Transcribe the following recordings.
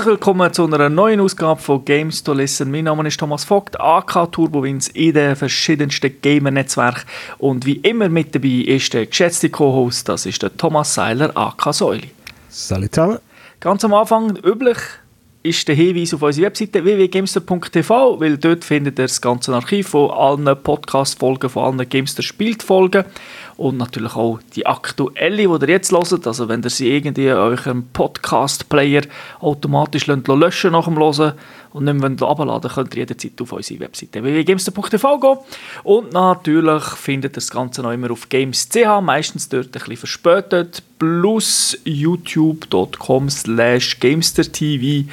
Herzlich willkommen zu einer neuen Ausgabe von Games to Listen. Mein Name ist Thomas Vogt, AK Turbowins in den verschiedensten Gamer-Netzwerken. Und wie immer mit dabei ist der geschätzte Co-Host, das ist der Thomas Seiler, AK Säuli. Salut zusammen. Ganz am Anfang üblich ist der Hinweis auf unsere Webseite www.gamester.tv, weil dort findet ihr das ganze Archiv von allen Podcast-Folgen, von allen Gamester-Spielt-Folgen und natürlich auch die aktuelle, die ihr jetzt hört. Also wenn ihr sie irgendwie eurem Podcast-Player automatisch löschen nach dem Hören und nicht mehr abladen könnt ihr jederzeit auf unsere Webseite www.gamester.tv gehen. Und natürlich findet ihr das Ganze noch immer auf games.ch, meistens dort ein bisschen verspätet, plus youtube.com slash gamestertv.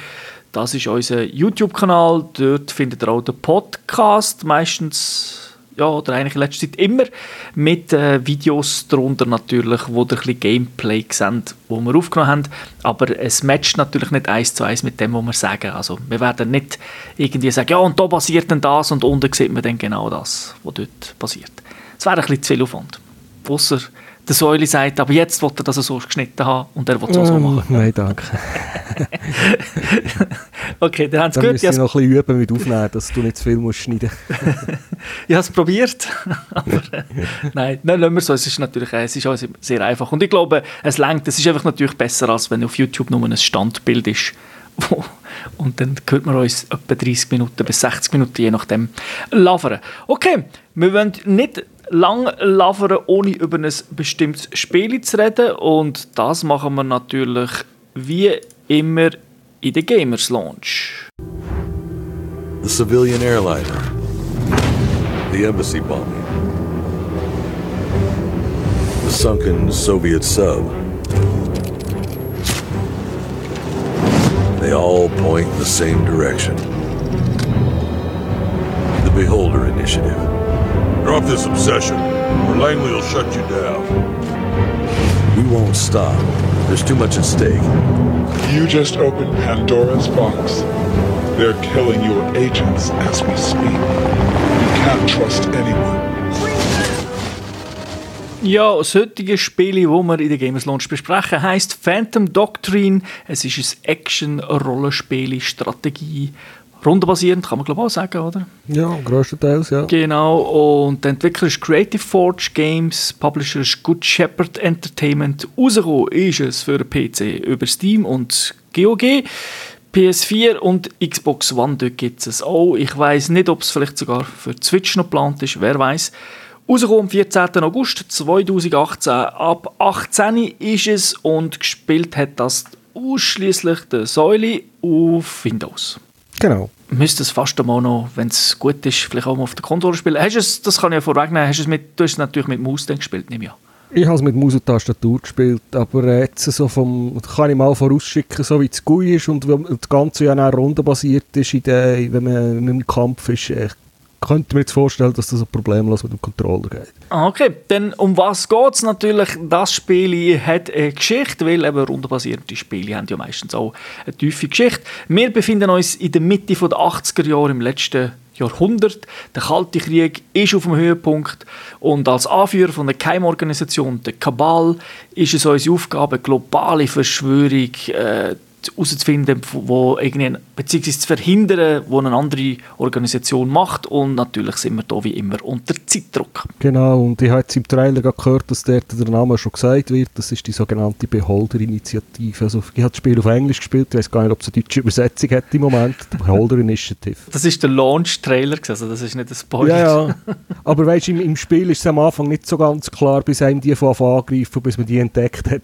Das ist unser YouTube-Kanal. Dort findet ihr auch den Podcast, meistens ja, oder eigentlich in letzter Zeit immer mit äh, Videos darunter natürlich, wo ihr ein bisschen Gameplay seht, wo wir aufgenommen haben. Aber es matcht natürlich nicht eins zu eins mit dem, was wir sagen. Also wir werden nicht irgendwie sagen, ja und da passiert dann das und unten sieht man dann genau das, was dort passiert. Es wäre ein bisschen zu viel Aufwand. Ausser der Säule sagt, aber jetzt will er das so geschnitten haben und er will es auch so Ähm, machen. Nein, danke. okay, dann haben sie gut. müssen Ich noch ein bisschen üben mit Aufnehmen, dass du nicht zu viel musst schneiden habe es probiert. aber äh, nein, nein, lassen wir so. Es ist natürlich äh, es ist auch sehr- einfach. Und ich glaube, es langt. Es ist einfach natürlich besser, als wenn auf YouTube nur ein Standbild ist. Und dann hört man uns etwa 30 Minuten bis 60 Minuten, je nachdem, labern. Okay, wir wollen nicht lang labern, ohne über ein bestimmtes Spiel zu reden. Und das machen wir natürlich wie immer in der Gamers Launch. The civilian airliner. The embassy bombing. The sunken Soviet sub. They all point in the same direction. The Beholder Initiative. Drop this obsession, or Langley will shut you down. We won't stop. There's too much at stake. You just opened Pandora's box. They're killing your agents as we speak. You can't trust anyone. Ja, das heutige Spiel, das wir in der Gamers Launch besprechen, heisst Phantom Doctrine. Es ist ein Action-Rollenspiel, Strategie, rundenbasierend, kann man glaube ich auch sagen, oder? Ja, größtenteils, ja. Genau, und der Entwickler ist Creative Forge Games, Publisher ist Good Shepherd Entertainment. Rausgekommen ist es für PC über Steam und GOG. PS4 und Xbox One, dort gibt es auch. Ich weiß nicht, ob es vielleicht sogar für Switch noch geplant ist, wer weiß. Rausgekommen am 14. August 2018. Ab 18 ist es und gespielt hat das ausschließlich der Säule auf Windows Genau. müsste es fast einmal noch, wenn es gut ist, vielleicht auch mal auf der Konsole spielen. Hast du es, das kann ich ja vorwegnehmen, hast du es, mit, du hast es natürlich mit Maus dann gespielt, nehme ich an. Ich habe es mit Maus und Tastatur gespielt, aber jetzt so vom, kann ich mal vorausschicken, so wie das GUI ist und das Ganze ja auch rundenbasiert ist, in der, wenn man im Kampf ist, könnte mir jetzt vorstellen, dass das so problemlos mit dem Controller geht. Ah, Okay, dann um was geht es natürlich? Das Spiel hat eine Geschichte, weil eben rundenbasierte Spiele haben ja meistens auch eine tiefe Geschichte. Wir befinden uns in der Mitte der 80er Jahre im letzten Jahrhundert. Der Kalte Krieg ist auf dem Höhepunkt und als Anführer von der Keimorganisation, der Kabal, ist es unsere Aufgabe, globale Verschwörung äh, herauszufinden, wo irgendwie, beziehungsweise zu verhindern, wo eine andere Organisation macht und natürlich sind wir da wie immer unter Zeitdruck. Genau, und ich habe jetzt im Trailer gehört, dass dort der Name schon gesagt wird. Das ist die sogenannte Beholder-Initiative. Also ich habe das Spiel auf Englisch gespielt, ich weiß gar nicht, ob es eine deutsche Übersetzung hat im Moment. Die Beholder-Initiative. Das ist der Launch-Trailer, also das ist nicht ein Spoiler. Ja, ja. Aber weißt du, im, im Spiel ist es am Anfang nicht so ganz klar, bis einem die von angreifen, bis man die entdeckt hat.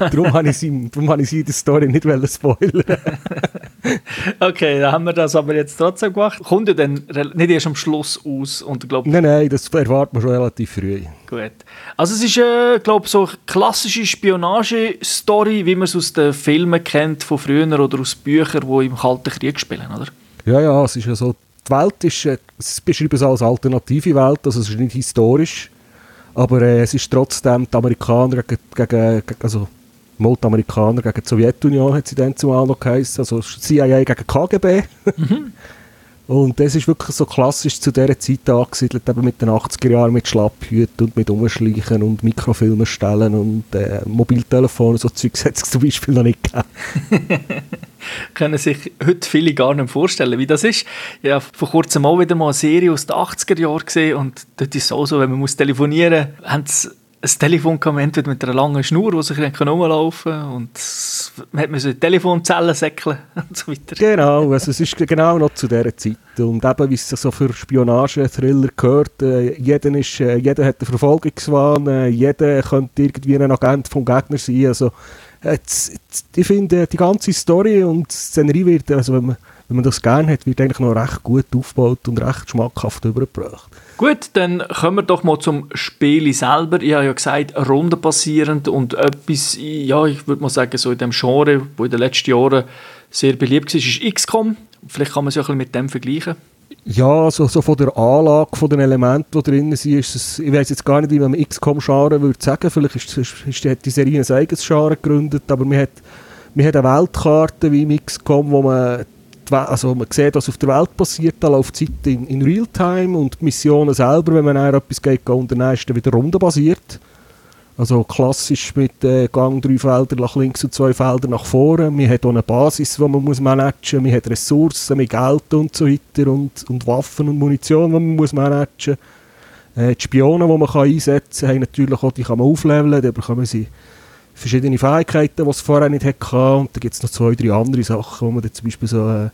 darum habe ich sie, darum habe ich sie in der Story nicht wollen spoilern. Okay, dann haben wir das aber jetzt trotzdem gemacht. Kommt ja dann nicht erst am Schluss aus und ich glaube, nein, nein, das erwartet man schon relativ früh. gut. Also es ist, äh, glaube so eine klassische Spionage-Story, wie man es aus den Filmen kennt von früher oder aus Büchern, die im Kalten Krieg spielen, oder? Ja, ja, es ist ja so, die Welt ist, äh, es beschreibt es als alternative Welt, also es ist nicht historisch, aber äh, es ist trotzdem die Amerikaner gegen, gegen, gegen also mal die Amerikaner gegen die Sowjetunion hat sie dann zumal noch geheißen, also CIA gegen KGB. Und das ist wirklich so klassisch zu dieser Zeit angesiedelt, eben mit den 80er Jahren mit Schlapphüten und mit Umschleichen und Mikrofilmen stellen und äh, Mobiltelefonen, so Zeugs hat es zum Beispiel noch nicht gegeben. können sich heute viele gar nicht vorstellen, wie das ist. Ich habe vor kurzem mal wieder mal eine Serie aus den 80er Jahren gesehen und dort ist es auch so, wenn man muss telefonieren muss, haben sie ein Telefon entweder mit einer langen Schnur, wo sich rumlaufen kann und man musste Telefonzellen säckeln und so weiter. Genau, also es ist genau noch zu dieser Zeit. Und eben, wie es so für Spionage-Thriller gehört, äh, jeder, ist, äh, jeder hat einen Verfolgungswahn, äh, jeder könnte irgendwie ein Agent vom Gegner sein. Also, jetzt, ich finde, die ganze Story und die Szenerie wird, also wenn man, wenn man das gerne hat, wird eigentlich noch recht gut aufgebaut und recht schmackhaft übergebracht. Gut, dann kommen wir doch mal zum Spiel selber. Ich habe ja gesagt, rundenbasierend und etwas, ja, ich würde mal sagen, so in dem Genre, wo in den letzten Jahren sehr beliebt war, ist XCOM. Vielleicht kann man es ja ein bisschen mit dem vergleichen. Ja, so, so von der Anlage, von den Elementen, die drin sind, ist es, ich weiß jetzt gar nicht, wie man XCOM-Genre würde sagen, vielleicht ist, ist, ist, hat die Serie ein eigenes Genre gegründet, aber man hat, man hat eine Weltkarte wie im XCOM, wo man also man sieht, was auf der Welt passiert, da läuft die Zeit in, in Realtime und die Missionen selber, wenn man etwas geht, unternehmen, ist dann wieder rundenbasiert. Also klassisch mit äh, Gang drei Felder nach links und zwei Felder nach vorne. Man hat auch eine Basis, die man muss managen muss. Man hat Ressourcen mit Geld und so weiter und, und Waffen und Munition, die man muss managen muss. Äh, die Spione, die man kann einsetzen kann, natürlich auch, die kann man aufleveln. Da bekommen sie verschiedene Fähigkeiten, die es vorher nicht hatte. Und dann gibt es noch zwei, drei andere Sachen, wo man dann zum Beispiel so äh,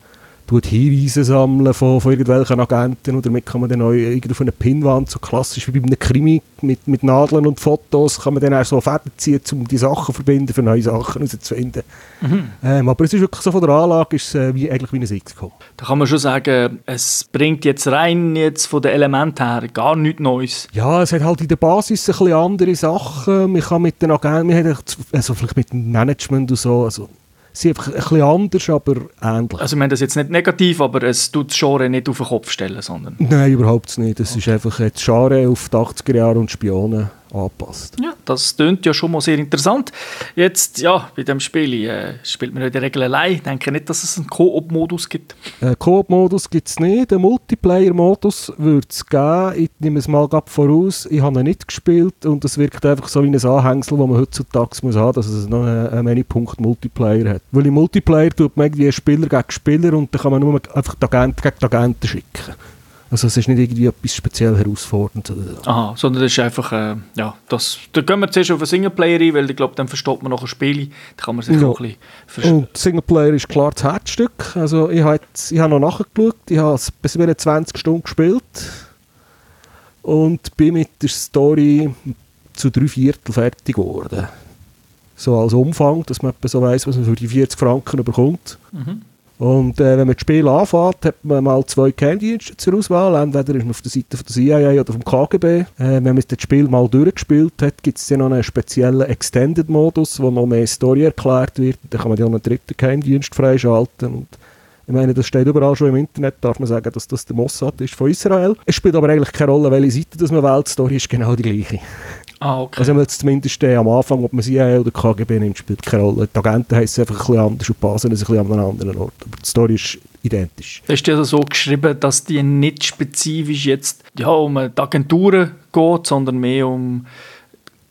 tut Hinweise sammeln von, von irgendwelchen Agenten und damit kann man dann auch auf eine Pinwand, so klassisch wie bei einem Krimi, mit, mit Nadeln und Fotos, kann man dann auch so Fäden ziehen, um die Sachen zu verbinden, für neue Sachen herauszufinden. Mhm. Ähm, aber es ist wirklich so von der Anlage, ist äh, wie, eigentlich wie ein XCOM. Da kann man schon sagen, es bringt jetzt rein jetzt von den Elementen her gar nichts Neues. Ja, es hat halt in der Basis ein bisschen andere Sachen. Man kann mit den Agenten, man hat also vielleicht mit dem Management und so, also sind einfach ein bisschen anders, aber ähnlich. Also ich meine das jetzt nicht negativ, aber es tut das Genre nicht auf den Kopf stellen, sondern... Nein, überhaupt nicht. Es okay. ist einfach das Genre auf die 80er Jahre und Spione angepasst. Ja, das klingt ja schon mal sehr interessant. Jetzt, ja, bei dem Spiel äh, spielt man in der Regel allein. Ich denke nicht, dass es einen Koop-Modus gibt. Äh, Koop-Modus gibt es nicht. Einen Multiplayer-Modus würde es geben. Ich nehme es mal voraus. Ich habe ihn nicht gespielt und es wirkt einfach so wie ein Anhängsel, das man heutzutage muss haben, dass es noch einen, einen Many-Punkt-Multiplayer hat. Weil im Multiplayer tut man irgendwie Spieler gegen Spieler und dann kann man nur einfach die Agenten gegen die Agenten schicken. Also es ist nicht irgendwie etwas speziell herausfordernd. Aha, sondern es ist einfach, äh, ja, das, da gehen wir zuerst auf einen Singleplayer ein, weil ich glaube, dann versteht man noch ein Spiel, da kann man sich ja. auch ein bisschen Und Singleplayer ist klar das Herzstück. Also ich habe hab noch nachgeschaut, ich habe bis 20 Stunden gespielt und bin mit der Story zu drei Viertel fertig geworden. So als Umfang, dass man so weiss, was man für die 40 Franken bekommt. Mhm. Und äh, wenn man das Spiel anfängt, hat man mal zwei Geheimdienste zur Auswahl. Entweder ist man auf der Seite von der CIA oder vom KGB. Äh, wenn man das Spiel mal durchgespielt hat, gibt es dann noch einen speziellen Extended-Modus, wo noch mehr Story erklärt wird. Dann kann man dann noch einen dritten Geheimdienst freischalten. Und ich meine, das steht überall schon im Internet, darf man sagen, dass das der Mossad ist von Israel. Es spielt aber eigentlich keine Rolle, welche Seite das man wählt. Die Story ist genau die gleiche. Ah, okay. Also jetzt zumindest äh, am Anfang, ob man CIA oder KGB nimmt, spielt keine Rolle. Die Agenten heißen einfach ein bisschen anders und die Basen ein bisschen an einem anderen Ort. Aber die Story ist identisch. Hast du also so geschrieben, dass die nicht spezifisch jetzt ja, um die Agenturen geht, sondern mehr um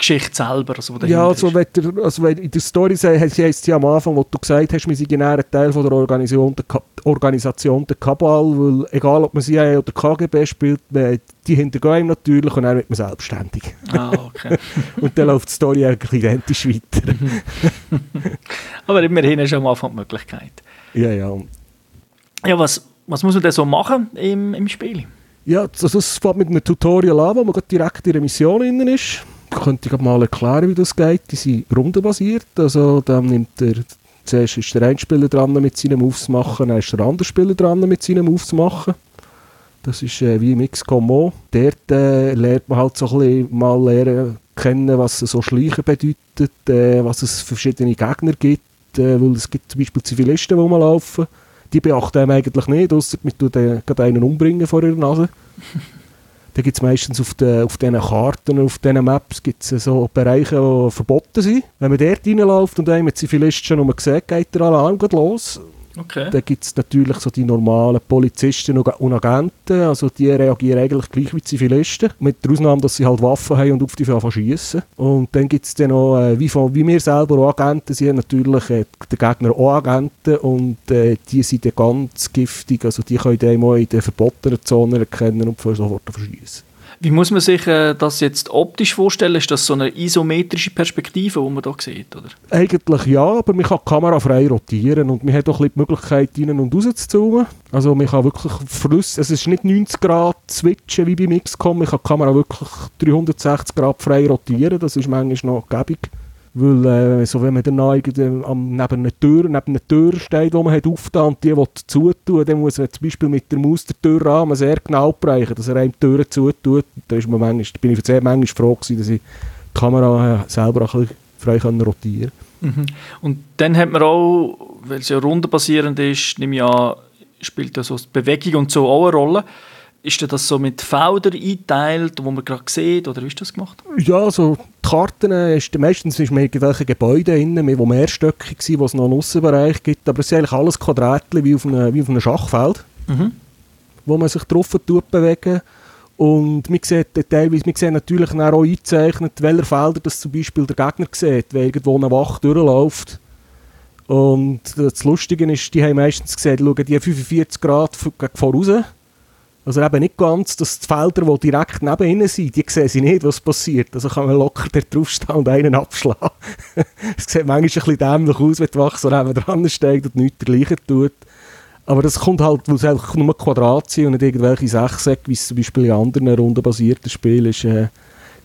Geschichte selber. Also, ja, also, wenn der, also wenn in der Story heisst es ja am Anfang, wo du gesagt hast, wir sind genau ein Teil von der Organisation der, Organisation der Kabal, weil egal ob man CIA oder KGB spielt, die hintergehen natürlich und dann wird man selbstständig. Ah, okay. und dann läuft die Story eigentlich identisch weiter. Aber immerhin ist am Anfang die Möglichkeit. Ja, ja. Ja, was, was muss man denn so machen im, im Spiel? Ja, also es fängt mit einem Tutorial an, wo man direkt in der Mission drin ist könnte ich mal erklären, wie das geht. Die sind rundenbasiert. Also dann nimmt der, zuerst ist der eine Spieler dran mit seinen Moves machen, dann ist der andere Spieler dran mit seinen Moves machen. Das ist äh, wie im XCOM auch. Dort äh, lernt man halt so ein bisschen mal lernen, kennen, was so Schleichen bedeutet, äh, was es für verschiedene Gegner gibt. Äh, weil es gibt zum Beispiel Zivilisten, die rumlaufen. Die beachten einem eigentlich nicht, außer man tut äh, einen umbringen vor ihrer Nase. Da gibt es meistens auf, de, auf diesen Karten, auf diesen Maps gibt's so Bereiche, die verboten sind. Wenn man dort reinläuft und einen mit Zivilisten schon sieht, geht der Alarm los. Okay. Dann gibt es natürlich so die normalen Polizisten und Agenten, also die reagieren eigentlich gleich wie Zivilisten, mit der Ausnahme, dass sie halt Waffen haben und auf die anfangen schiessen. Und dann gibt es dann noch, äh, wie, von, wie wir selber auch Agenten sind, natürlich äh, der Gegner auch Agenten und äh, die sind dann ganz giftig, also die können dann auch in den verbotenen Zonen erkennen und sofort verschießen. Wie muss man sich äh, das jetzt optisch vorstellen? Ist das so eine isometrische Perspektive, die man hier sieht? Oder? Eigentlich ja, aber man kann die Kamera frei rotieren und man hat auch ein bisschen die Möglichkeit, rein und raus zu zoomen. Also man kann wirklich Flüsse, es ist nicht 90 Grad switchen wie beim XCOM, man kann die Kamera wirklich 360 Grad frei rotieren, das ist manchmal noch gäbig. Weil, äh, so wenn man dann neben einer Tür, neben einer Tür steht, die man hat aufgetan und die zutun, dann muss man zum Beispiel mit der Maus den Türrahmen sehr genau bereichen, dass er einem die Türen zutut. Da ist man manchmal, bin ich sehr manchmal froh gewesen, dass ich die Kamera selber auch ein bisschen frei rotieren mhm. Und dann hat man auch, weil es ja rundenbasierend ist, nehme ich an, spielt ja so Bewegung und so auch eine Rolle ist das so mit Feldern eingeteilt, wo man gerade sieht, oder wie ist das gemacht? Ja, also die Karten, ist, meistens ist man irgendwelche Gebäude drin, wo mehrstöckig sind, wo es noch einen Aussenbereich gibt, aber es sind eigentlich alles Quadratchen wie auf einem, wie auf einem Schachfeld, mhm. wo man sich drauf tut bewegen und man sieht teilweise, man sieht natürlich auch eingezeichnet, welche Felder das zum Beispiel der Gegner sieht, wenn irgendwo eine Wache durchläuft. Und das Lustige ist, die haben meistens gesehen, die schauen die 45 Grad voraus also eben nicht ganz, dass die Felder, die direkt neben ihnen sind, die sehen sie nicht, was passiert. Also kann man locker da draufstehen und einen abschlagen. es sieht manchmal ein bisschen dämlich aus, wenn die Wache so neben dran steht und nichts dergleichen tut. Aber das kommt halt, weil es einfach nur Quadrat sind und nicht irgendwelche Sechsecke, wie es zum Beispiel in anderen rundenbasierten Spielen ist. Äh,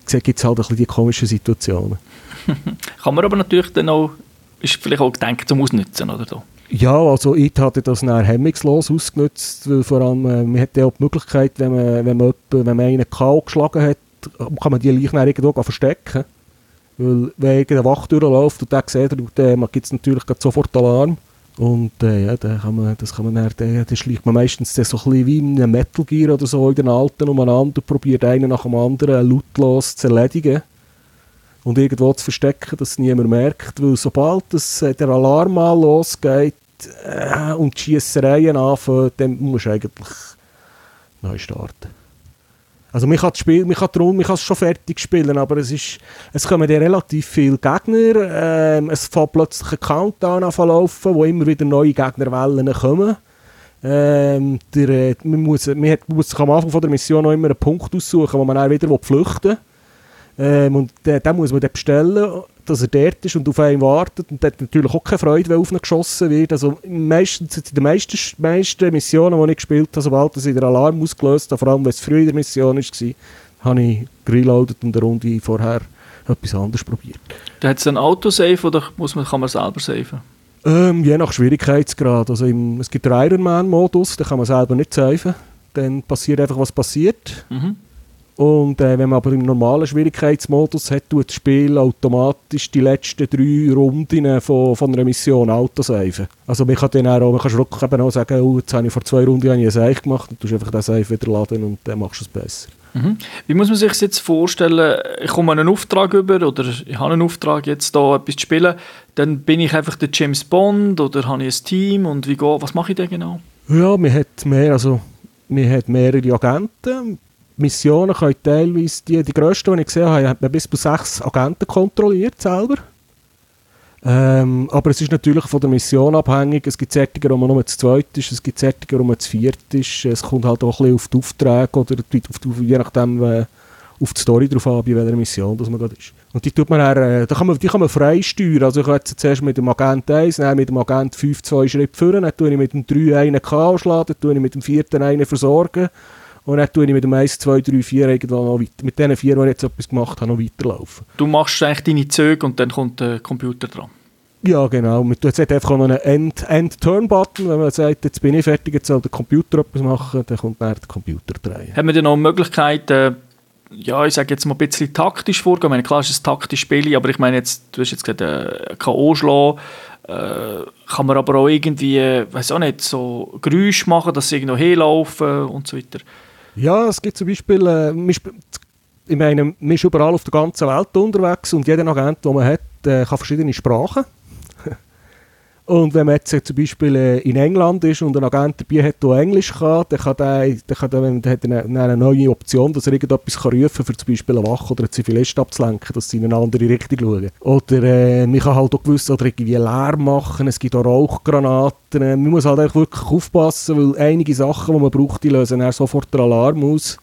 gibt es halt ein bisschen die komischen Situationen. kann man aber natürlich dann auch, ist vielleicht auch gedacht zum Ausnutzen, oder so? Ja, also ich hatte das dann hemmungslos ausgenutzt, weil vor allem, äh, man hat ja auch die Möglichkeit, wenn man, wenn man, jemanden, wenn man einen K.O. geschlagen hat, kann man die Leichen irgendwo verstecken. Weil wenn irgendein Wach durchläuft und der sieht, dann gibt es natürlich sofort Alarm. Und äh, ja, dann kann man, das kann man dann, dann, dann schleicht man meistens so ein bisschen wie in einem Metal Gear oder so in den Alten umeinander und probiert einen nach dem anderen lautlos zu erledigen und irgendwo zu verstecken, dass niemand merkt, weil sobald das, äh, der Alarm mal losgeht äh, und die Schiessereien anfangen, dann musst du eigentlich neu starten. Also man kann, das Spiel, man kann, darum, man kann es schon fertig spielen, aber es, ist, es kommen ja relativ viele Gegner, ähm, es fängt plötzlich ein Countdown an laufen, wo immer wieder neue Gegnerwellen kommen. Ähm, der, äh, man, muss, man, hat, muss sich am Anfang von der Mission noch immer einen Punkt aussuchen, wo man dann wieder flüchten will. Ähm, und den, den muss man dann bestellen, dass er dort ist und auf einen wartet. Und der hat natürlich auch keine Freude, wenn auf ihn geschossen wird. Also meistens, in den meisten, meisten Missionen, die ich gespielt habe, sobald den Alarm ausgelöst habe, vor allem wenn es früh in der Mission war, habe ich reloadet und eine Runde vorher etwas anderes probiert. Da hat es ein Autosave oder muss man, kann man selber saven? Ähm, je nach Schwierigkeitsgrad. Also im, es gibt den Ironman-Modus, da kann man selber nicht saven. Dann passiert einfach, was passiert. Mhm. Und äh, wenn man aber im normalen Schwierigkeitsmodus hat, tut das Spiel automatisch die letzten drei Runden von, von einer Mission autosaven. Also man kann dann auch, man kann wirklich eben auch sagen, oh, jetzt habe ich vor zwei Runden ein Save gemacht und du einfach den Save wieder laden und dann machst du es besser. Mhm. Wie muss man sich das jetzt vorstellen? Ich komme einen Auftrag über oder ich habe einen Auftrag, jetzt da etwas zu spielen. Dann bin ich einfach der James Bond oder habe ich ein Team und wie geht, was mache ich denn genau? Ja, man hat mehr, also man hat mehrere Agenten Missionen können teilweise, die, die grössten, die ich gesehen habe, hat man bis zu sechs Agenten kontrolliert selber. Ähm, aber es ist natürlich von der Mission abhängig. Es gibt Sättiger, wo man nur zu zweit ist, es gibt Sättiger, wo man zu viert ist. Es kommt halt auch ein bisschen auf die Aufträge oder auf, je nachdem äh, auf die Story drauf an, bei welcher Mission dass man gerade ist. Und die, tut man dann, äh, kann man, die kann man frei. Also ich jetzt zuerst mit dem Agent 1, dann mit dem Agent 5 zwei Schritte führen, dann tue ich mit dem 3 einen K schlagen, dann tue ich mit dem 4 einen versorgen und dann tue ich mit dem 1, 2, 3, 4 irgendwann noch weiter, mit den vier, die ich jetzt etwas gemacht habe, noch weiterlaufen. Du machst eigentlich deine Züge und dann kommt der Computer dran? Ja, genau. Jetzt hat einfach noch einen End-Turn-Button, wenn man sagt, jetzt bin ich fertig, jetzt soll der Computer etwas machen, dann kommt dann der Computer drehen. Haben wir dann noch die Möglichkeit, äh, ja, ich sage jetzt mal ein bisschen taktisch vorgehen? Ich meine, klar ist es ein taktisches Spiel, aber ich meine, jetzt, du hast jetzt gesagt, äh, K.O. schlagen, äh, kann man aber auch irgendwie, äh, weiß auch nicht, so Geräusche machen, dass sie irgendwo hinlaufen und so weiter. Ja, es gibt zum Beispiel, äh, ich meine, man ist überall auf der ganzen Welt unterwegs und jeder Agent, den man hat, äh, kann verschiedene Sprachen. Und wenn man jetzt zum Beispiel äh, in England ist und ein Agent dabei hat, der Englisch kann, dann, kann der, dann, kann der, dann hat er eine, eine neue Option, dass er irgendetwas kann rufen kann, für zum Beispiel eine Wache oder einen Zivilist abzulenken, dass sie in eine andere Richtung schauen. Oder äh, man kann halt auch gewisse oder irgendwie Lärm machen, es gibt auch Rauchgranaten. Man muss halt wirklich aufpassen, weil einige Sachen, die man braucht, die lösen sofort den Alarm aus.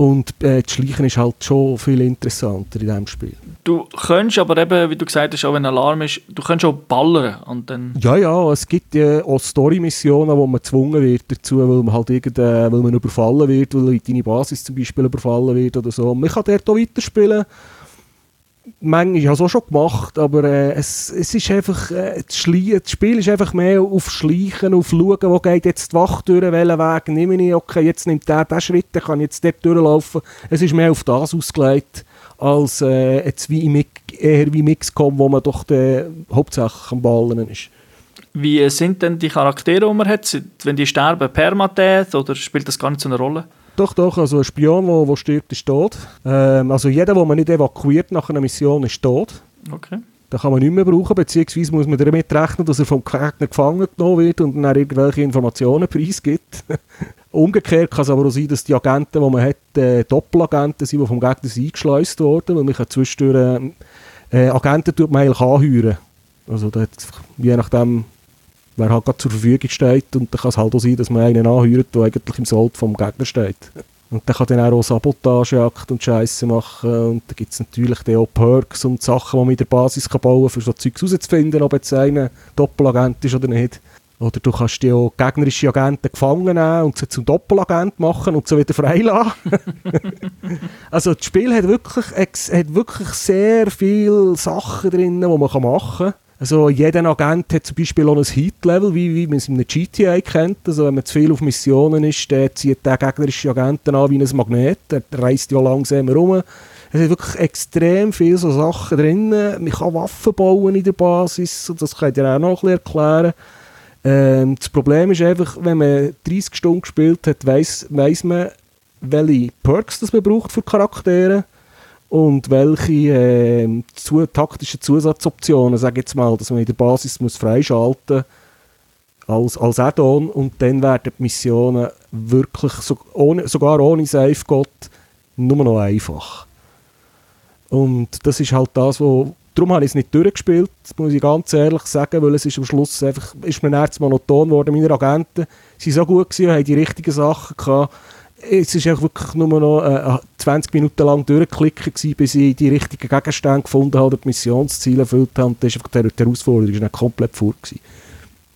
Und äh, das Schleichen ist halt schon viel interessanter in diesem Spiel. Du könntest aber eben, wie du gesagt hast, auch wenn Alarm ist, du könntest auch ballern und dann... Ja, ja, es gibt ja auch Story-Missionen, wo man gezwungen wird dazu, weil man halt irgend, äh, weil man überfallen wird, weil deine Basis zum Beispiel überfallen wird oder so. Man kann dort auch weiterspielen manchmal, ich habe es auch schon gemacht, aber äh, es, es ist einfach, äh, das, Spiel ist einfach mehr auf Schleichen, auf Schauen, wo geht jetzt die Wacht durch, welchen Weg nehme ich, okay, jetzt nimmt der diesen Schritt, kann ich jetzt dort durchlaufen. Es ist mehr auf das ausgelegt, als äh, jetzt wie im, eher wie Mixcom, wo man doch der, hauptsächlich am Ballen ist. Wie sind denn die Charaktere, die man hat? Wenn die sterben, Permadeath oder spielt das gar nicht so eine Rolle? Doch, doch, also ein Spion, der wo, wo stirbt, ist tot. Ähm, also jeder, den man nicht evakuiert nach einer Mission, ist tot. Okay. Den kann man nicht mehr brauchen, beziehungsweise muss man damit rechnen, dass er vom Gegner gefangen genommen wird und dann irgendwelche Informationen preisgibt. Umgekehrt kann es aber auch sein, dass die Agenten, die man hat, äh, Doppelagenten sind, die vom Gegner eingeschleust wurden, weil man kann zwischendurch äh, Agenten tut man eigentlich anheuern. Also das, je nachdem, wer halt gerade zur Verfügung steht. Und dann kann es halt auch sein, dass man einen anhört, der eigentlich im Sold vom Gegner steht. Und dann kann dann auch Sabotageakt und Scheiße machen. Und dann gibt es natürlich auch Perks und Sachen, die man in der Basis kann bauen kann, um so Zeugs herauszufinden, ob jetzt einer Doppelagent ist oder nicht. Oder du kannst die auch gegnerische Agenten gefangen nehmen und sie zum Doppelagent machen und sie wieder freilassen. also das Spiel hat wirklich, hat wirklich sehr viele Sachen drin, die man machen kann. Also jeder Agent hat zum Beispiel auch ein Heat-Level, wie, wie man es in einem GTA kennt. Also wenn man zu viel auf Missionen ist, dann zieht der gegnerische Agenten an wie ein Magnet. Der reist ja langsam rum. Es sind wirklich extrem viele so Sachen drin. Man kann Waffen bauen in der Basis. Das kann ich dir auch noch ein erklären. Ähm, das Problem ist einfach, wenn man 30 Stunden gespielt hat, weiss, man, welche Perks das man braucht für Charaktere und welche äh, zu, taktischen Zusatzoptionen, sage jetzt mal, dass man in der Basis muss freischalten als, als Add-on und dann werden die Missionen wirklich, so, ohne, sogar ohne Safeguard, nur noch einfach. Und das ist halt das, wo darum habe ich es nicht durchgespielt, muss ich ganz ehrlich sagen, weil es ist am Schluss einfach, ist mir erst monoton geworden, meine Agenten sind so gut gewesen, haben die richtigen Sachen gehabt, es war wirklich nur noch äh, 20 Minuten lang durchklicken, gewesen, bis ich die richtigen Gegenstände gefunden habe, die Missionsziele erfüllt habe. Und das ist einfach die Herausforderung ist komplett vor. Gewesen.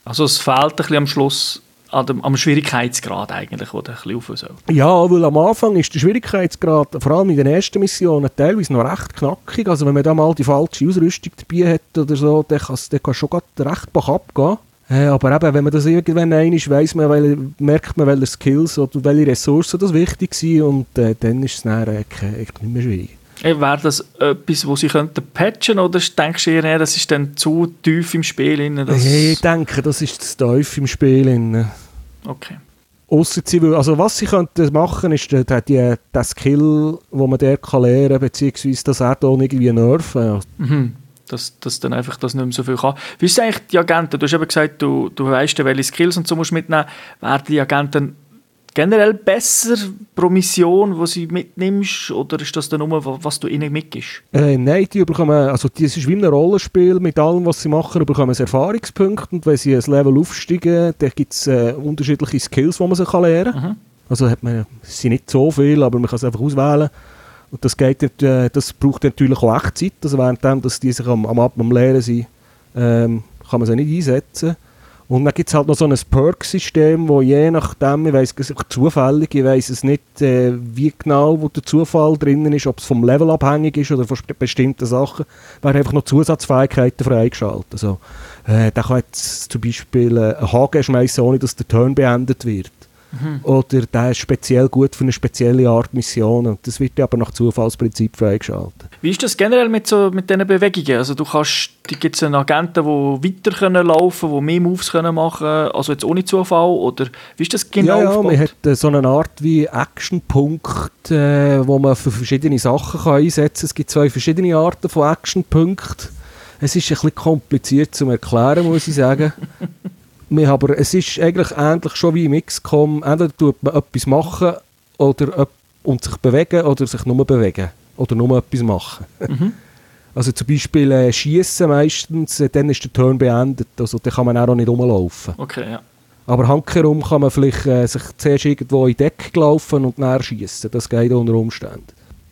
Also es fehlt ein bisschen am Schluss an dem, am Schwierigkeitsgrad eigentlich, wo der ein bisschen soll. Ja, weil am Anfang ist der Schwierigkeitsgrad, vor allem in den ersten Missionen, teilweise noch recht knackig. Also wenn man da mal die falsche Ausrüstung dabei hat oder so, dann kann es schon recht abgehen. Äh, aber eben, wenn man das irgendwann einmal weiss, man, weil, merkt man, welche Skills oder welche Ressourcen das wichtig sind und äh, dann ist es dann äh, nicht mehr schwierig. Äh, Wäre das etwas, wo sie könnten patchen oder denkst du eher, das ist dann zu tief im Spiel? Drin, ich denke, das ist zu tief im Spiel. Drin. Okay. Ausser sie also was sie könnten machen, ist der, der, der, der Skill, den man der kann lernen kann, beziehungsweise das Add-on irgendwie nerven. Mhm dass, dass dann einfach das nicht mehr so viel kann. Wie ist eigentlich die Agenten? Du hast eben gesagt, du, du weißt, welche Skills und so musst mitnehmen. Werden die Agenten generell besser pro Mission, die sie mitnimmst, oder ist das dann nur, was du ihnen mitgibst? Äh, nein, die bekommen, also das ist wie ein Rollenspiel, mit allem, was sie machen, bekommen sie Erfahrungspunkte und wenn sie ein Level aufsteigen, dann gibt es äh, unterschiedliche Skills, die man sich lernen kann. Mhm. Also hat man, es sind nicht so viel, aber man kann es einfach auswählen. Und das, geht, äh, das braucht natürlich auch Echtzeit. Also während dass die sich am, am, am Lehren sind, ähm, kann man sie nicht einsetzen. Und dann gibt es halt noch so ein Perk-System, wo je nachdem, ich weiss es zufällig, ich weiss es nicht, äh, wie genau wo der Zufall drinnen ist, ob es vom Level abhängig ist oder von bestimmten Sachen, werden einfach noch Zusatzfähigkeiten freigeschaltet. Also, äh, da kann jetzt zum Beispiel äh, ein HG schmeißen, ohne dass der Turn beendet wird. Mhm. Oder der ist speziell gut für eine spezielle Art Mission. Das wird aber nach Zufallsprinzip freigeschaltet. Wie ist das generell mit, so, mit diesen Bewegungen? Also du kannst, gibt es Agenten, die weiter können laufen können, die mehr Moves können machen können, also jetzt ohne Zufall? Oder wie ist das genau Ja, ja man hat äh, so eine Art wie Actionpunkt, äh, wo man für verschiedene Sachen kann einsetzen kann. Es gibt zwei verschiedene Arten von Actionpunkten. Es ist ein bisschen kompliziert zu erklären, muss ich sagen. Wir, aber es ist eigentlich ähnlich schon wie im XCOM. Entweder tut man etwas machen oder, und sich bewegen oder sich nur bewegen. Oder nur etwas machen. Also zum Beispiel äh, Schießen meistens, äh, dann ist der Turn beendet. Also dann kann man auch nicht rumlaufen. Okay, ja. Aber handherum kann man vielleicht äh, sich zuerst irgendwo in die Decke laufen und dann schießen. Das geht unter Umständen.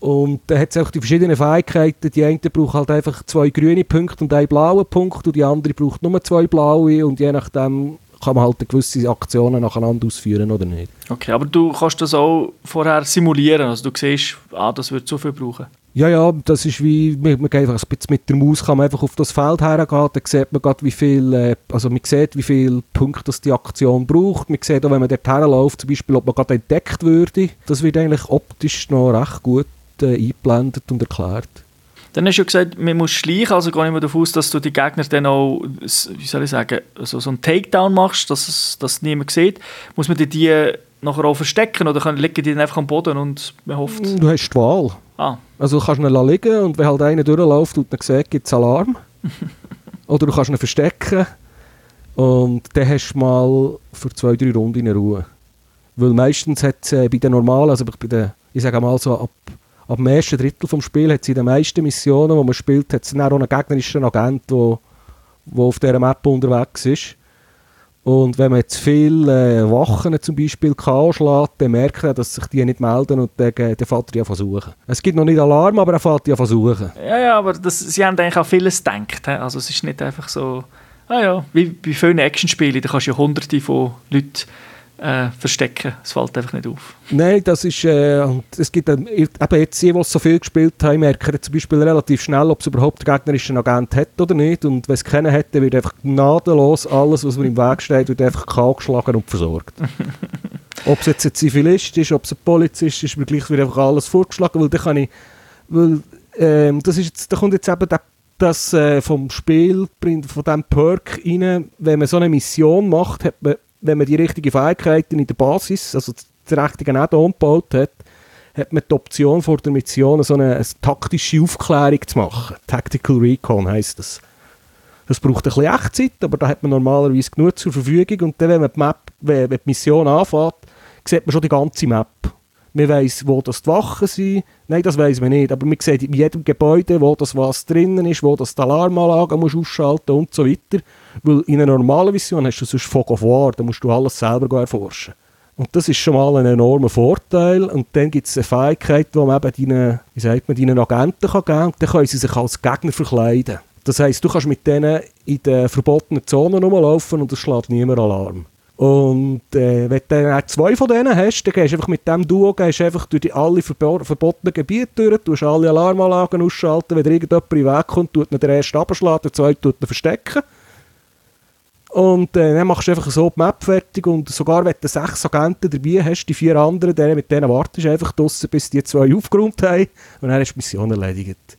Und dann hat es auch die verschiedenen Fähigkeiten. Die eine braucht halt einfach zwei grüne Punkte und einen blauen Punkt und die andere braucht nur zwei blaue und je nachdem kann man halt gewisse Aktionen nacheinander ausführen oder nicht. Okay, aber du kannst das auch vorher simulieren. Also du siehst, ah, das wird zu viel brauchen. Ja, ja, das ist wie, man, man einfach ein bisschen mit der Maus kann man einfach auf das Feld hergehen, dann sieht man gerade, wie viel, äh, also man sieht, wie viele Punkte das die Aktion braucht. Man sieht auch, wenn man dort herläuft, zum Beispiel, ob man gerade entdeckt würde. Das wird eigentlich optisch noch recht gut äh, eingeblendet und erklärt. Dann hast du ja gesagt, man muss schleichen, also gehe ich mal davon aus, dass du die Gegner dann auch, wie soll ich sagen, so, so einen Takedown machst, dass es dass niemand sieht. Muss man die, nachher auch verstecken oder können, liegen die dann einfach am Boden und man hofft... Du hast die Wahl. Ah, Also du kannst ihn liegen und wenn halt einer durchläuft und ihn sieht, gibt es Alarm. Oder du kannst ihn verstecken und dann hast du mal für zwei, drei Runden in Ruhe. Weil meistens hat es äh, bei den normalen, also bei den, ich sage mal so ab, ab dem ersten Drittel vom Spiel, hat es in den meisten Missionen, die man spielt, hat es auch einen gegnerischen Agent, der auf dieser Map unterwegs ist. Und wenn man jetzt viele äh, Wachen zum Beispiel K.O. schlägt, dann merkt er, dass sich die nicht melden und dann, äh, dann fährt er ja versuchen. Es gibt noch nicht Alarm, aber er fährt ja versuchen. ja, ja, aber das, sie haben eigentlich auch vieles gedacht. he? Also es ist nicht einfach so, ah ja, wie bei vielen Actionspielen, da kannst du ja hunderte von Leuten äh, verstecken. Es fällt einfach nicht auf. Nein, das ist, äh, es gibt eben jetzt die, die so viel gespielt haben, merken zum Beispiel relativ schnell, ob es überhaupt einen gegnerischen Agent hat oder nicht. Und wenn es keinen hat, dann wird einfach gnadenlos alles, was mir im Weg steht, wird einfach kalt geschlagen und versorgt. ob es jetzt ein Zivilist ist, ob es ein Polizist ist, mir gleich wird einfach alles vorgeschlagen, weil dann kann ich, weil, ähm, das ist jetzt, da kommt jetzt eben der, das äh, vom Spiel, von diesem Perk rein, wenn man so eine Mission macht, hat man, wenn man die richtigen Fähigkeiten in der Basis, also das richtige Add-on gebaut hat, hat man die Option vor der Mission, so eine, eine taktische Aufklärung zu machen. Tactical Recon heisst das. Das braucht ein bisschen Echtzeit, aber da hat man normalerweise genug zur Verfügung. Und dann, wenn man die, Map, wenn, die Mission anfängt, sieht man schon die ganze Map. Man weiss, wo das die Wachen sind. Nein, das weiss man nicht. Aber man sieht in jedem Gebäude, wo das was drinnen ist, wo das die Alarmanlage muss ausschalten und so weiter. Weil in einer normalen Vision hast du sonst Fog of War, da musst du alles selber erforschen. Und das ist schon mal ein enormer Vorteil. Und dann gibt es eine Fähigkeit, die man eben deinen, wie sagt man, deinen Agenten kann geben kann. Dann können sie sich als Gegner verkleiden. Das heisst, du kannst mit denen in den verbotenen Zonen rumlaufen und es schlägt niemand Alarm. Und äh, wenn du dann zwei von denen hast, dann gehst du einfach mit dem Duo gehst einfach durch die alle verbo verbotenen Gebiete durch, tust alle Alarmanlagen ausschalten, wenn irgendjemand in den Weg kommt, tut der erste abschlagen, der zweite tut ihn verstecken. Und äh, dann machst du einfach so die Map fertig und sogar wenn du sechs Agenten dabei hast, die vier anderen, denen, mit denen wartest du einfach draussen, bis die zwei aufgeräumt haben und dann hast du die Mission erledigt.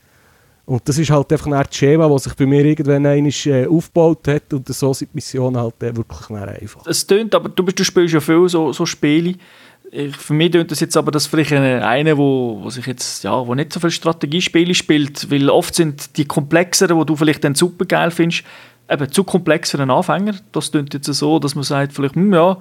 Und das ist halt einfach ein Schema, das sich bei mir irgendwann einmal äh, aufgebaut hat und so sind die Missionen halt äh, wirklich einfach. Es tönt, aber du, bist, du spielst ja viel so, so Spiele. Ich, für mich tönt das jetzt aber, dass vielleicht einer, eine, wo, wo sich jetzt, ja, wo nicht so viele Strategiespiele spielt, weil oft sind die komplexeren, die du vielleicht dann super geil findest, eben zu komplexeren Anfänger. Das tönt jetzt so, dass man sagt, vielleicht, hm, ja,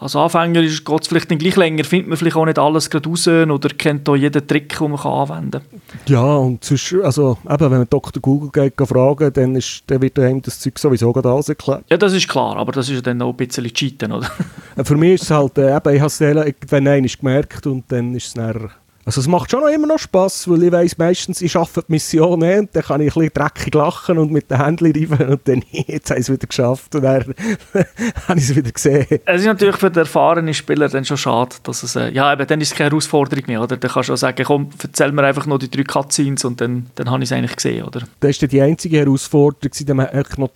als Anfänger geht es vielleicht dann gleich länger, findet man vielleicht auch nicht alles gerade raus oder kennt da jeden Trick, den man kann anwenden kann. Ja, und sonst, also eben, wenn man Dr. Google geht, geht fragen, dann, ist, dann wird einem das Zeug sowieso gerade alles erklärt. Ja, das ist klar, aber das ist dann auch ein bisschen Cheaten, oder? Äh, Für mich ist es halt, äh, eben, ich habe es irgendwann einmal gemerkt und dann ist es dann, also es macht schon noch immer noch Spass, weil ich weiss, meistens, ich arbeite die Mission eh, und dann kann ich ein bisschen dreckig lachen und mit den Händen reiben und dann, jetzt habe ich es wieder geschafft und dann habe ich es wieder gesehen. Es ist natürlich für den erfahrenen Spieler dann schon schade, dass es, äh, ja, eben, dann ist es keine Herausforderung mehr, oder? Dann kannst du auch sagen, komm, erzähl mir einfach noch die drei Cutscenes und dann, dann habe ich es eigentlich gesehen, oder? Das war die einzige Herausforderung, dann hat noch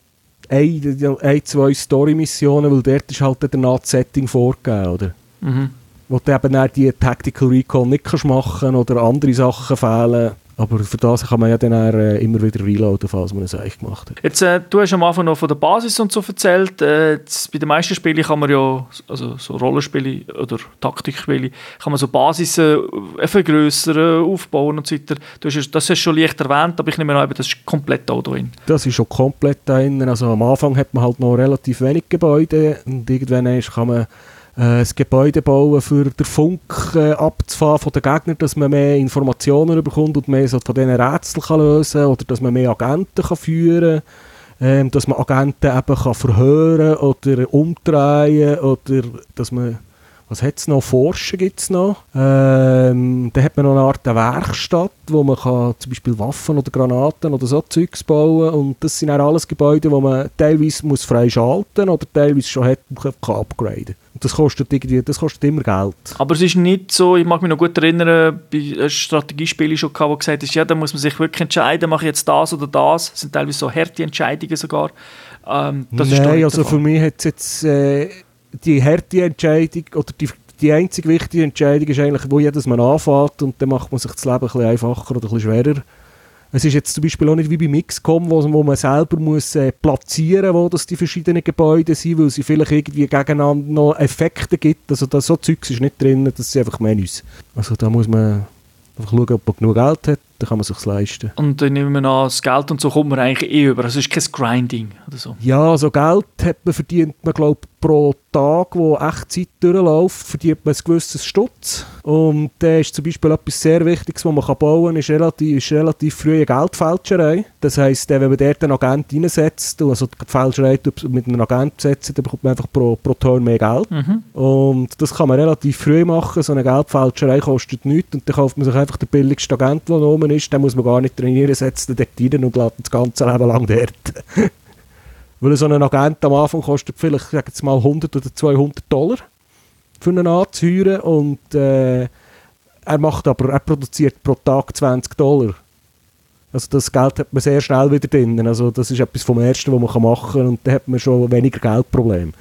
ein, ein zwei Story-Missionen, weil dort ist halt dann das Setting vorgegeben, oder? Mhm. Wo du eben dann die Tactical Recall nicht kannst machen oder andere Sachen fehlen. Aber für das kann man ja dann auch, äh, immer wieder reloaden, falls man es eigentlich gemacht hat. Jetzt, äh, du hast am Anfang noch von der Basis und so erzählt. Äh, jetzt, bei den meisten Spielen kann man ja, also so Rollenspiele oder Taktikspiele, kann man so Basis äh, vergrößern, aufbauen und so weiter. Du hast, das hast du schon leicht erwähnt, aber ich nehme an, das ist komplett auch drin. Das ist schon komplett da drin. Also am Anfang hat man halt noch relativ wenig Gebäude und irgendwann ist, kann man äh, ein Gebäude bauen, für den Funk äh, abzufahren von den Gegnern, dass man mehr Informationen bekommt und mehr so von diesen Rätseln kann lösen oder dass man mehr Agenten kann führen kann, ähm, dass man Agenten eben kann verhören oder umdrehen oder dass man was hat es noch? Forschen gibt es noch. Ähm, dann hat man noch eine Art Werkstatt, wo man kann zum Beispiel Waffen oder Granaten oder so Zeugs bauen und das sind auch alles Gebäude, wo man teilweise muss freischalten oder teilweise schon hat, kann upgraden das kostet, irgendwie, das kostet immer Geld. Aber es ist nicht so, ich mag mich noch gut erinnern, bei Strategiespielen schon gehabt, wo gesagt ist, ja, da muss man sich wirklich entscheiden, mache ich jetzt das oder das. Das sind teilweise so harte Entscheidungen sogar. Ähm, Nein, also für mich hat es jetzt... Äh, die harte Entscheidung oder die, die einzige wichtige Entscheidung ist eigentlich, wo jedes Mal anfängt und dann macht man sich das Leben ein bisschen einfacher oder ein bisschen schwerer. Es ist jetzt zum Beispiel auch nicht wie bei Mixcom, wo, wo man selber muss äh, platzieren muss, wo das die verschiedenen Gebäude sind, weil sie vielleicht irgendwie gegeneinander noch Effekte gibt. Also das, so Zeugs ist nicht drin, das sind einfach Menüs. Also da muss man einfach schauen, ob man genug Geld hat dann kann man sich leisten. Und dann nehmen wir an, das Geld und so kommt man eigentlich eh über. Also es ist kein Grinding oder so. Ja, also Geld hat man verdient man glaube pro Tag, wo Echtzeit durchläuft, verdient man ein gewisses Stutz. Und da ist zum Beispiel etwas sehr Wichtiges, was man kann bauen kann, ist relativ, ist relativ früh eine Geldfälscherei. Das heisst, wenn man dort einen Agent reinsetzt, also die Fälscherei mit einem Agent setzen, dann bekommt man einfach pro, pro Turn mehr Geld. Mhm. Und das kann man relativ früh machen. So eine Geldfälscherei kostet nichts und dann kauft man sich einfach den billigsten Agent, der oben ist, dann muss man gar nicht trainieren, setzt den dort rein und lässt das ganze Leben lang dort. Weil so ein Agent am Anfang kostet vielleicht, sag jetzt mal, 100 oder 200 Dollar für einen anzuhören und äh, er macht aber, er produziert pro Tag 20 Dollar. Also das Geld hat man sehr schnell wieder drin. Also das ist etwas vom Ersten, was man machen kann und dann hat man schon weniger Geldprobleme.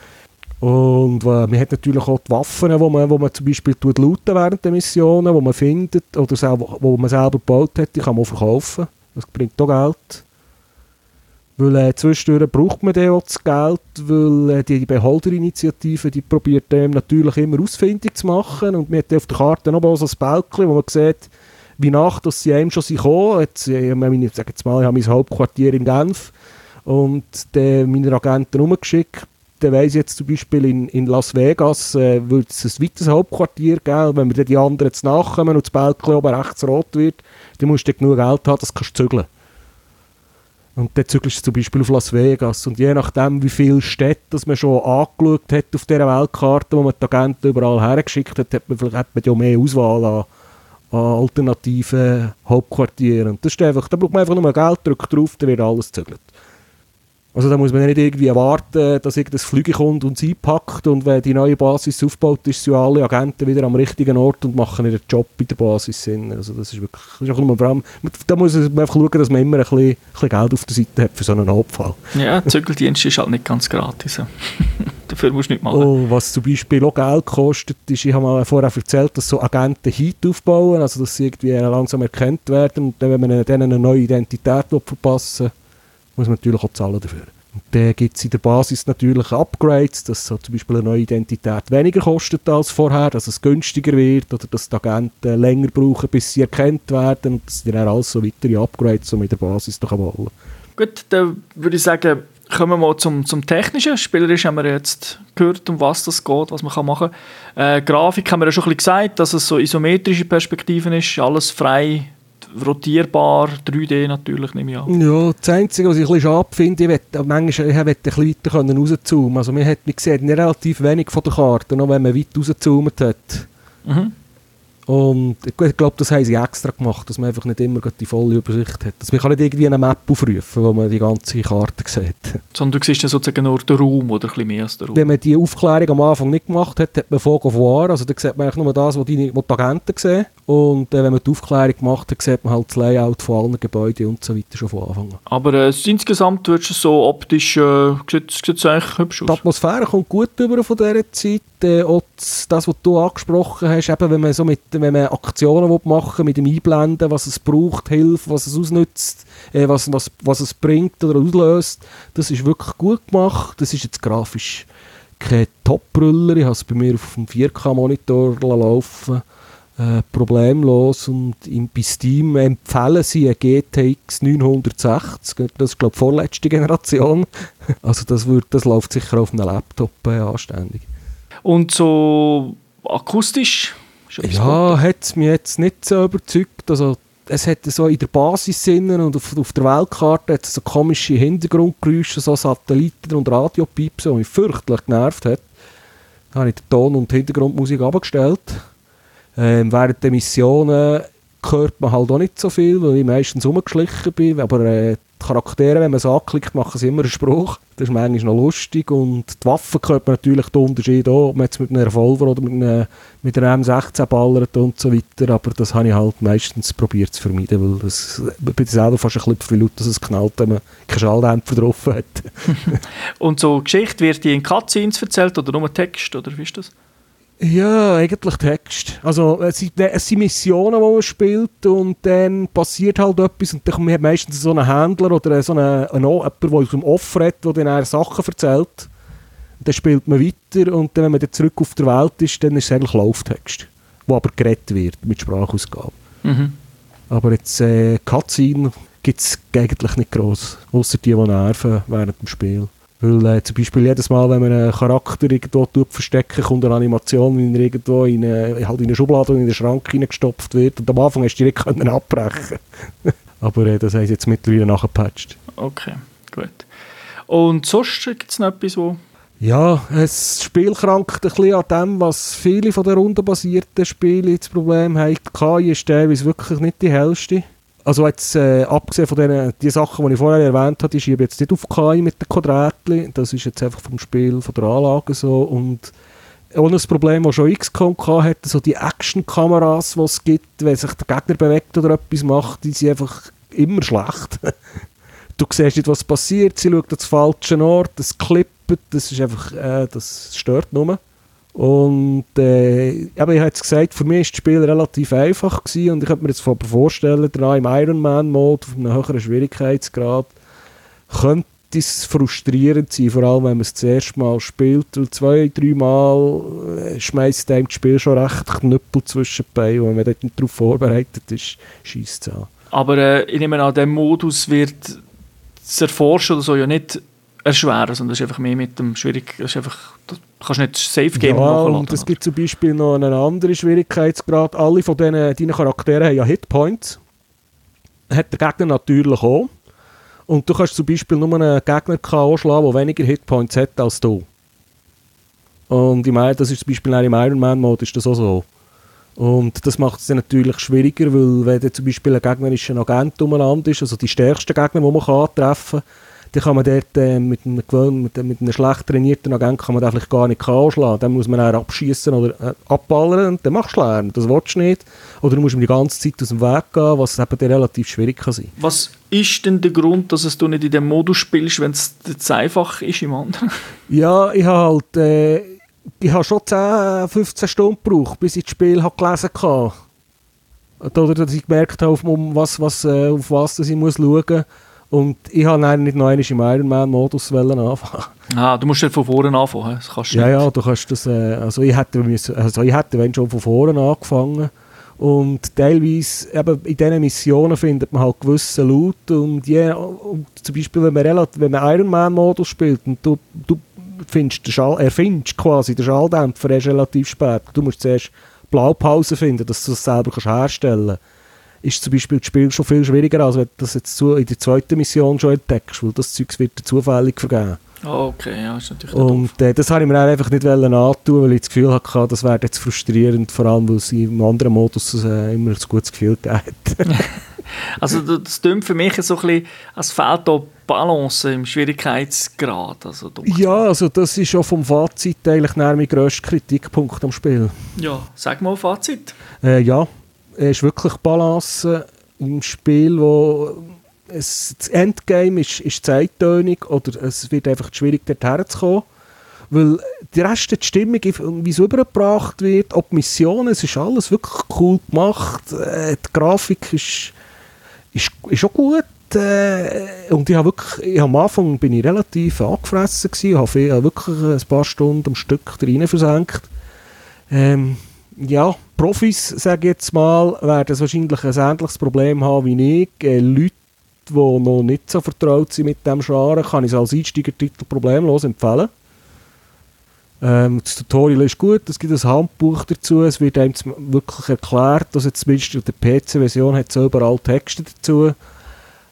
Und äh, man hat natürlich auch die Waffen, wo man, man zum Beispiel tut looten während der Missionen, wo man findet oder selber, wo man selber gebaut hat, die kann man verkaufen. Das bringt auch Geld. Weil äh, zwischendurch braucht man auch das Geld, weil äh, die Beholderinitiative, die probiert dem natürlich immer ausfindig zu machen und man hat auf der Karte noch so ein Bälkchen, wo man sieht, wie Nacht, dass sie einem schon sind gekommen. Jetzt, äh, ich sage jetzt mal, ich habe mein Hauptquartier in Genf und der, meine Agenten umgeschickt dann weiss ich jetzt zum Beispiel in, in Las Vegas, äh, würde es ein weiteres Hauptquartier geben, wenn wir dann die anderen jetzt nachkommen und das Bälkchen oben rechts rot wird, dann musst du genug Geld haben, dass du zügeln und dann zügelst du zum Beispiel auf Las Vegas. Und je nachdem, wie viele Städte man schon angeschaut hat auf dieser Weltkarte, wo man die Agenten überall hergeschickt hat, hat man vielleicht hat man ja mehr Auswahl an, an alternativen Hauptquartieren. Und das ist einfach, da braucht man einfach nur Geld, drückt drauf, dann wird alles gezügelt. Also da muss man nicht irgendwie erwarten, dass irgendein Flüge kommt und sie packt und wenn die neue Basis aufbaut, ist sind alle Agenten wieder am richtigen Ort und machen ihren Job bei der Basis. Also das ist wirklich, das ist auch vor allem, da muss man einfach schauen, dass man immer ein bisschen, ein bisschen Geld auf der Seite hat für so einen Notfall. Ja, Zügeldienst ist halt nicht ganz gratis. Dafür musst du nicht machen. Oh, was zum Beispiel auch Geld kostet, ist, ich habe mal vorher erzählt, dass so Agenten Heat aufbauen, also dass sie irgendwie langsam erkannt werden und dann, wenn man denen eine neue Identität verpassen will, muss man natürlich auch zahlen dafür. Und dann gibt es in der Basis natürlich Upgrades, dass so zum Beispiel eine neue Identität weniger kostet als vorher, dass es günstiger wird oder dass die Agenten länger brauchen, bis sie erkannt werden. Und das sind dann alles so weitere Upgrades, die man in der Basis noch wollen Gut, dann würde ich sagen, kommen wir mal zum, zum Technischen. Spielerisch haben wir jetzt gehört, um was das geht, was man machen kann. Äh, Grafik haben wir ja schon ein bisschen gesagt, dass es so isometrische Perspektiven ist, alles frei rotierbar, 3D natürlich, nehme ich an. Ja, das Einzige, was ich ein bisschen schade finde, ich möchte manchmal ich möchte ein bisschen weiter rauszoomen Also man, hat, man sieht relativ wenig von der Karte, noch wenn man weit rauszoomt hat. Mhm. Und ich glaube, das haben sie extra gemacht, dass man einfach nicht immer die volle Übersicht hat. Dass man kann nicht irgendwie eine Map aufrufen, wo man die ganze Karte sieht. Sondern du siehst dann sozusagen nur den Raum oder ein bisschen mehr als den Raum. Wenn man die Aufklärung am Anfang nicht gemacht hat, hat man Fog of War, also da sieht man eigentlich nur das, was die, was die Agenten sehen. Und äh, wenn man die Aufklärung gemacht hat, sieht man halt das Layout von allen Gebäuden und so weiter schon von Anfang an. Aber äh, insgesamt würdest du so optisch, äh, sieht es eigentlich hübsch Die aus. Atmosphäre kommt gut über von dieser Zeit. Äh, auch das, das, was du angesprochen hast, eben, wenn man so mit, wenn man Aktionen will machen mit dem Einblenden, was es braucht, Hilfe, was es ausnützt, äh, was, was, was es bringt oder auslöst, das ist wirklich gut gemacht. Das ist jetzt grafisch kein Top-Brüller. Ich habe es bei mir auf dem 4K-Monitor laufen äh, problemlos und im, bei Steam empfehlen sie eine GTX 960, das ist glaube ich die vorletzte Generation. Also das, wird, das läuft sicher auf einem Laptop äh, anständig. Und so akustisch? Ja, hat es mich jetzt nicht so überzeugt. Also, es hat so in der Basis und auf, auf der Weltkarte hat es so komische Hintergrundgeräusche, so Satelliten und Radiopiepsen, die mich fürchterlich genervt hat. Da habe ich den Ton und die Hintergrundmusik abgestellt. Ähm, während der Missionen hört man halt auch nicht so viel, weil ich meistens rumgeschlichen bin. Aber äh, die Charaktere, wenn man es anklickt, machen sie immer einen Spruch. Das ist manchmal noch lustig. Und die Waffen hört man natürlich den Unterschied auch, ob man jetzt mit einem Revolver oder mit, einer, mit einer M16 ballert und so weiter. Aber das habe ich halt meistens probiert zu vermeiden, weil das, ich bin selber fast ein bisschen laut, dass es knallt, wenn man keinen Schalldämpfer drauf hat. Und so Geschichte, wird die in Cutscenes erzählt oder nur Text, oder wie ist das? Ja, eigentlich Text. Also es sind, es sind Missionen, die man spielt und dann passiert halt etwas und dann kommt man meistens so einen Händler oder so einen, einen, jemand, der aus dem Off redet, der dann Sachen erzählt. Und dann spielt man weiter und dann, wenn man dann zurück auf der Welt ist, dann ist es eigentlich Lauftext, wo aber geredet wird mit Sprachausgabe. Mhm. Aber jetzt äh, Cutscene gibt es eigentlich nicht gross, außer die, die nerven während dem Spiel. Weil äh, zum Beispiel jedes Mal, wenn man einen Charakter irgendwo verstecken kommt eine Animation, wie er irgendwo in eine, halt in eine Schublade oder in den Schrank hineingestopft wird. Und am Anfang hast du direkt können abbrechen Aber äh, das haben sie jetzt mittlerweile nachgepatcht. Okay, gut. Und sonst gibt es noch etwas, wo... Ja, das Spiel krankt ein bisschen an dem, was viele von den rundenbasierten Spielen das Problem haben. Die KI ist teilweise wirklich nicht die hellste. Also jetzt, äh, abgesehen von den die Sachen, die ich vorher erwähnt habe, die schiebe ich jetzt nicht auf KI mit den Quadratchen. Das ist jetzt einfach vom Spiel, von der Anlage so. Und ohne das Problem, das schon XCOM hatte, so die Action-Kameras, die es gibt, wenn sich der Gegner bewegt oder etwas macht, die sind einfach immer schlecht. du siehst nicht, was passiert, sie schaut an den falschen Ort, es klippt, das ist einfach, äh, das stört nur. Und äh, aber ich habe jetzt gesagt, für mich ist das Spiel relativ einfach gewesen und ich könnte mir jetzt vorstellen, dran im Ironman-Mode auf einem höheren Schwierigkeitsgrad könnte es frustrierend sein, vor allem wenn man es das erste Mal spielt, weil zwei, drei Mal äh, schmeißt einem das Spiel schon recht Knüppel zwischen die Beine und wenn man dort nicht darauf vorbereitet ist, schießt es an. Aber äh, ich nehme an, dem Modus wird das Erforschen oder so ja nicht erschweren, sondern das ist einfach mehr mit dem schwierig, das ist einfach, das kannst du nicht Safe Game ja, nachladen. und es gibt zum Beispiel noch einen anderen Schwierigkeitsgrad. Alle von diesen, deinen Charakteren haben ja Hitpoints. Hat der Gegner natürlich auch. Und du kannst zum Beispiel nur einen Gegner KO schlagen, der weniger Hitpoints hat als du. Und ich meine, das ist zum Beispiel auch im Ironman-Mode ist das auch so. Und das macht es dann natürlich schwieriger, weil wenn dann zum Beispiel ein gegnerischer Agent umeinander ist, also die stärksten Gegner, die man kann antreffen kann, dann kann man dort äh, mit, einem gewöhn, mit, mit einem schlecht trainierten Agent kann man den vielleicht gar nicht anschlagen. Dann muss man dann abschießen oder äh, abballern und dann machst du lernen. Das willst du nicht. Oder du musst ihm die ganze Zeit aus dem Weg gehen, was eben dann relativ schwierig kann sein. Was ist denn der Grund, dass es du nicht in dem Modus spielst, wenn es zu einfach ist im anderen? Ja, ich habe halt... Äh, ich habe schon 10, 15 Stunden gebraucht, bis ich das Spiel habe gelesen habe. Oder dass ich gemerkt habe, um was, was, äh, auf was ich muss schauen muss. Und ich habe nicht noch einmal im Ironman-Modus anfangen. Ah, du musst ja von vorne anfangen. Das kannst du Ja, nicht. ja, du kannst das... Äh, also ich hätte, müssen, also ich hätte wenn schon von vorne angefangen. Und teilweise, eben in diesen Missionen findet man halt gewisse Loot. Und, und zum Beispiel, wenn man, relativ, wenn man Ironman-Modus spielt und du, du findest den Schall, erfindest quasi den Schalldämpfer erst relativ spät. Du musst zuerst Blaupausen finden, dass du das selber kannst herstellen kannst. Ist zum Beispiel das Spiel schon viel schwieriger, als wenn du das jetzt in der zweiten Mission schon entdeckst, weil das Zeug wird zufällig vergeben. Ah, okay, ja, ist natürlich. Und äh, das habe ich mir einfach nicht antun, weil ich das Gefühl hatte, das wäre jetzt frustrierend, vor allem weil sie im anderen Modus äh, immer ein gutes Gefühl gegeben. Also das klingt für mich so ein bisschen, als fehlt da Balance im Schwierigkeitsgrad. Also, ja, also das ist schon vom Fazit eigentlich mein grösster Kritikpunkt am Spiel. ja, sag mal Fazit. Äh, ja, ist wirklich Balance im Spiel, wo es, das Endgame ist, ist zeittönig oder es wird einfach schwierig, dort herzukommen. Weil der Rest der Stimmung, wie es übergebracht wird, ob Missionen, es ist alles wirklich cool gemacht. Äh, die Grafik ist, ist, ist auch gut. Äh, und ich habe wirklich, ich am Anfang bin ich relativ angefressen gewesen, habe wirklich ein paar Stunden am Stück rein versenkt. Ähm, ja, Profis, sage ich jetzt mal, werden wahrscheinlich ein ähnliches Problem haben wie ich. Äh, Leute, die noch nicht so vertraut sind mit dem Genre, kann ich es als Einsteigertitel problemlos empfehlen. Ähm, das Tutorial ist gut, es gibt ein Handbuch dazu, es wird einem wirklich erklärt, dass jetzt zumindest in der PC-Version hat es überall Texte dazu.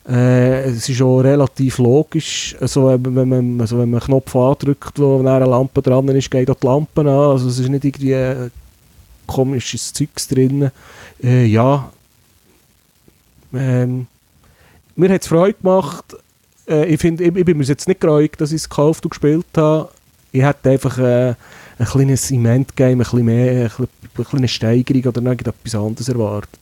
Äh, es ist auch relativ logisch, also wenn, man, also wenn man einen Knopf andrückt, wo eine Lampe dran ist, geht auch die Lampe an, also es ist nicht irgendwie äh, komisches Zeugs drin. Äh, ja, ähm, mir hat es Freude gemacht, äh, ich, find, ich, ich bin mir jetzt nicht gereut, dass ich es gekauft und gespielt habe, ich hätte einfach äh, ein kleines Event-Game, ein mehr, eine kleine Steigerung oder noch etwas anderes erwartet.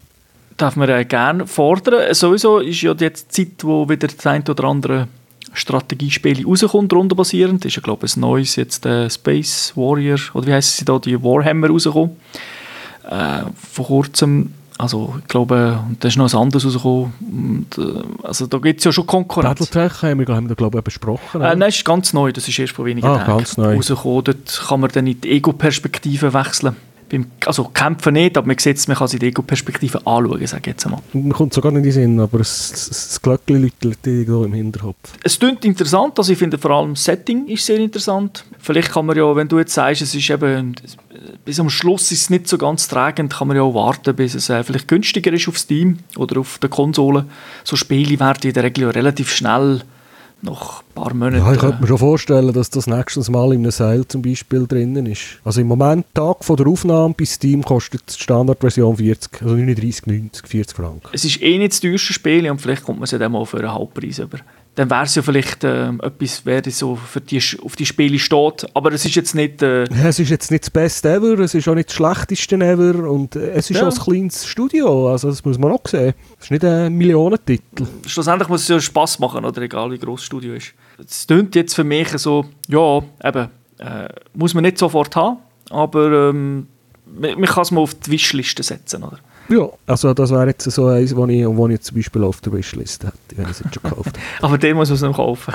Darf man äh, gerne fordern. Sowieso ist ja jetzt die Zeit, wo wieder das ein oder andere Strategiespiel rauskommt, rundenbasierend. Ist ja, glaube ich, ein neues jetzt äh, Space Warrior, oder wie heißt sie da, die Warhammer rausgekommen. Äh, vor kurzem also ich glaube, da ist noch ein anderes rausgekommen. Und, äh, also da gibt es ja schon Konkurrenz. Battletech haben wir, haben wir glaube ich, besprochen. Äh, nein, das ist ganz neu, das ist erst vor wenigen ah, Tagen rausgekommen. Dort kann man dann in die Ego-Perspektive wechseln. Beim, also kämpfen nicht, aber man sieht es, man kann sich die Ego-Perspektive anschauen, sage ich jetzt einmal. Man kommt sogar nicht in den Sinn, aber das Glöckchen läutet irgendwo im Hinterkopf. Es klingt interessant, also ich finde vor allem das Setting ist sehr interessant. Vielleicht kann man ja, wenn du jetzt sagst, es ist eben, bis am Schluss ist es nicht so ganz tragend, kann man ja auch warten, bis es äh, vielleicht günstiger ist auf Steam oder auf der Konsole. So Spiele werden in der Regel ja relativ schnell nach ein paar Monaten. Ja, ich könnte mir schon vorstellen, dass das nächstes Mal in einem Seil zum Beispiel drinnen ist. Also im Moment, Tag von der Aufnahme bei Steam kostet die Standardversion 40, also 39, 90, 40 Franken. Es ist eh nicht das teuerste Spiel und vielleicht kommt man es dann mal für einen Halbpreis über. Dann wäre es ja vielleicht äh, etwas, wer so für die, auf die Spiele steht. Aber es ist jetzt nicht... Äh ja, es ist jetzt nicht das Beste ever, es ist auch nicht das Schlechteste ever und äh, es ist ja. auch ein kleines Studio, also das muss man auch sehen. Es ist nicht ein Millionentitel. Schlussendlich muss es ja Spass machen, oder egal wie groß das Studio ist. Es klingt jetzt für mich so, ja, eben, äh, muss man nicht sofort haben, aber ähm, man, man kann es mal auf die Wischliste setzen, oder? Ja, also das wäre jetzt so eins, wo ich, wo ich jetzt zum Beispiel auf der Wishlist hätte, wenn ich es jetzt schon gekauft Aber den muss man es noch kaufen.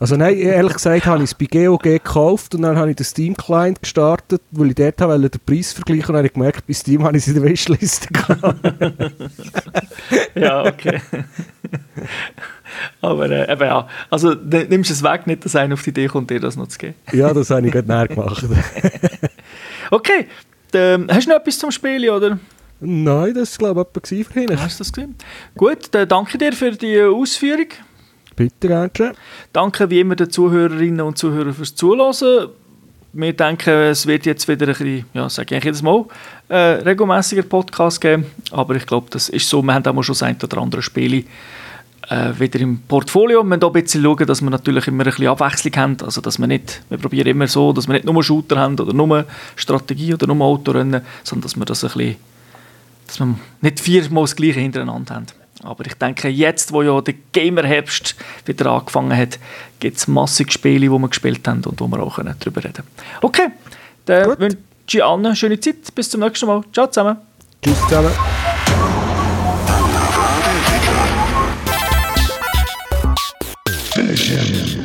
Also nein, ehrlich gesagt habe ich es bei GOG gekauft und dann habe ich den Steam-Client gestartet, weil ich dort wollte den Preis vergleichen und habe ich gemerkt, bei Steam habe ich es in der Wishliste Ja, okay. Aber äh, eben ja, also nimmst du es weg, nicht, dass einer auf die Idee kommt, dir das noch zu geben. ja, das habe ich gerade näher gemacht. okay, ähm, hast du noch etwas zum Spielen, oder? Nein, das war glaube ich etwas für ihn. Hast du das gesehen? Gut, dann danke dir für die Ausführung. Bitte, gerne. Danke wie immer den Zuhörerinnen und Zuhörern fürs Zuhören. Wir denken, es wird jetzt wieder ein bisschen, ja, sage ich jedes Mal, äh, regelmäßiger Podcast geben. Aber ich glaube, das ist so. Wir haben auch schon das ein oder andere Spiele äh, wieder im Portfolio. Wir müssen auch ein bisschen schauen, dass wir natürlich immer ein bisschen Abwechslung haben. Also, dass wir nicht, wir probieren immer so, dass wir nicht nur Shooter haben oder nur Strategie oder nur Autorennen, sondern dass wir das ein bisschen dass wir nicht viermal das Gleiche hintereinander haben. Aber ich denke, jetzt, wo ja der Gamer-Herbst wieder angefangen hat, gibt es massig Spiele, die wir gespielt haben und wo wir auch darüber reden können. Okay, dann Gut. wünsche ich allen eine schöne Zeit. Bis zum nächsten Mal. Ciao zusammen. Tschüss zusammen. Finish him.